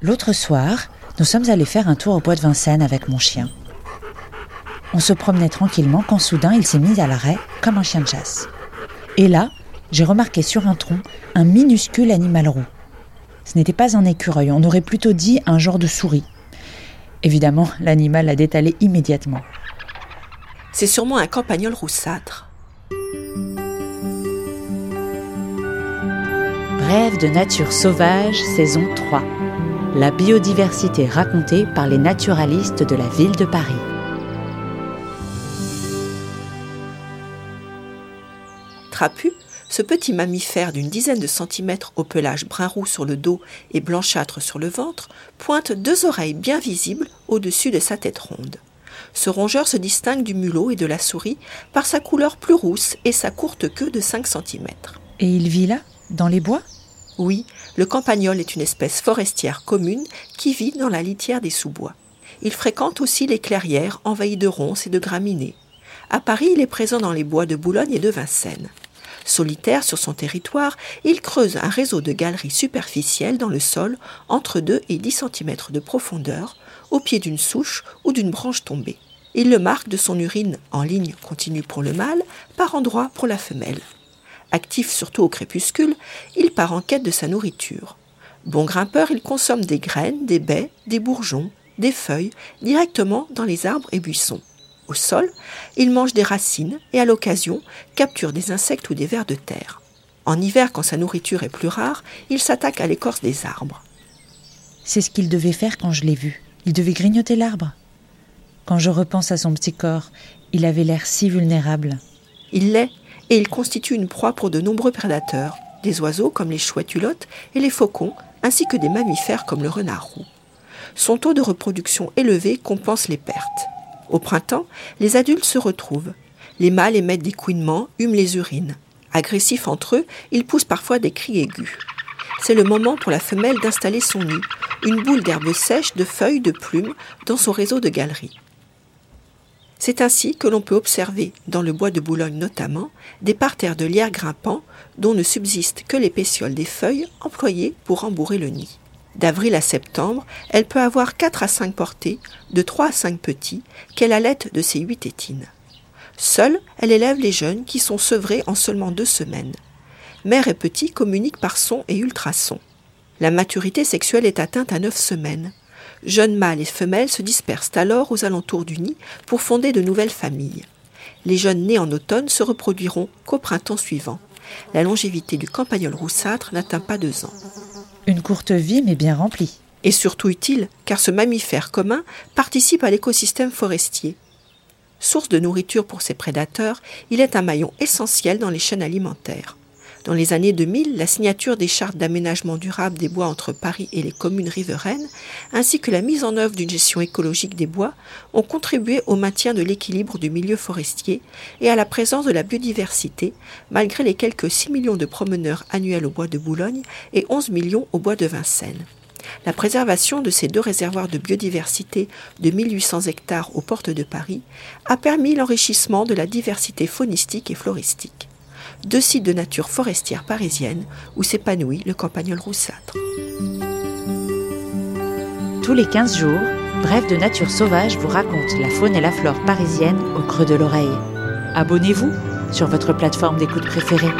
L'autre soir, nous sommes allés faire un tour au bois de Vincennes avec mon chien. On se promenait tranquillement quand soudain il s'est mis à l'arrêt comme un chien de chasse. Et là, j'ai remarqué sur un tronc un minuscule animal roux. Ce n'était pas un écureuil, on aurait plutôt dit un genre de souris. Évidemment, l'animal l'a détalé immédiatement. C'est sûrement un campagnol roussâtre. Rêve de nature sauvage, saison 3. La biodiversité racontée par les naturalistes de la ville de Paris. Trapu, ce petit mammifère d'une dizaine de centimètres au pelage brun-roux sur le dos et blanchâtre sur le ventre pointe deux oreilles bien visibles au-dessus de sa tête ronde. Ce rongeur se distingue du mulot et de la souris par sa couleur plus rousse et sa courte queue de 5 cm. Et il vit là, dans les bois? Oui, le campagnol est une espèce forestière commune qui vit dans la litière des sous-bois. Il fréquente aussi les clairières envahies de ronces et de graminées. À Paris, il est présent dans les bois de Boulogne et de Vincennes. Solitaire sur son territoire, il creuse un réseau de galeries superficielles dans le sol entre 2 et 10 cm de profondeur, au pied d'une souche ou d'une branche tombée. Il le marque de son urine en ligne continue pour le mâle, par endroits pour la femelle. Actif surtout au crépuscule, il part en quête de sa nourriture. Bon grimpeur, il consomme des graines, des baies, des bourgeons, des feuilles, directement dans les arbres et buissons. Au sol, il mange des racines et à l'occasion capture des insectes ou des vers de terre. En hiver, quand sa nourriture est plus rare, il s'attaque à l'écorce des arbres. C'est ce qu'il devait faire quand je l'ai vu. Il devait grignoter l'arbre. Quand je repense à son petit corps, il avait l'air si vulnérable. Il l'est, et il constitue une proie pour de nombreux prédateurs, des oiseaux comme les chouettes hulottes et les faucons, ainsi que des mammifères comme le renard roux. Son taux de reproduction élevé compense les pertes. Au printemps, les adultes se retrouvent. Les mâles émettent des couinements, hument les urines. Agressifs entre eux, ils poussent parfois des cris aigus. C'est le moment pour la femelle d'installer son nid, une boule d'herbe sèche, de feuilles, de plumes, dans son réseau de galeries. C'est ainsi que l'on peut observer, dans le bois de Boulogne notamment, des parterres de lierre grimpants dont ne subsistent que les pétioles des feuilles employées pour rembourrer le nid. D'avril à septembre, elle peut avoir 4 à 5 portées, de 3 à 5 petits, qu'elle allait de ses 8 tétines. Seule, elle élève les jeunes qui sont sevrés en seulement deux semaines. Mère et petit communiquent par son et ultrasons. La maturité sexuelle est atteinte à 9 semaines. Jeunes mâles et femelles se dispersent alors aux alentours du nid pour fonder de nouvelles familles. Les jeunes nés en automne se reproduiront qu'au printemps suivant. La longévité du campagnol roussâtre n'atteint pas deux ans. Une courte vie, mais bien remplie. Et surtout utile, car ce mammifère commun participe à l'écosystème forestier. Source de nourriture pour ses prédateurs, il est un maillon essentiel dans les chaînes alimentaires. Dans les années 2000, la signature des chartes d'aménagement durable des bois entre Paris et les communes riveraines, ainsi que la mise en œuvre d'une gestion écologique des bois, ont contribué au maintien de l'équilibre du milieu forestier et à la présence de la biodiversité, malgré les quelques 6 millions de promeneurs annuels au bois de Boulogne et 11 millions au bois de Vincennes. La préservation de ces deux réservoirs de biodiversité de 1800 hectares aux portes de Paris a permis l'enrichissement de la diversité faunistique et floristique deux sites de nature forestière parisienne où s'épanouit le campagnol roussâtre. Tous les 15 jours, Bref de Nature Sauvage vous raconte la faune et la flore parisienne au creux de l'oreille. Abonnez-vous sur votre plateforme d'écoute préférée.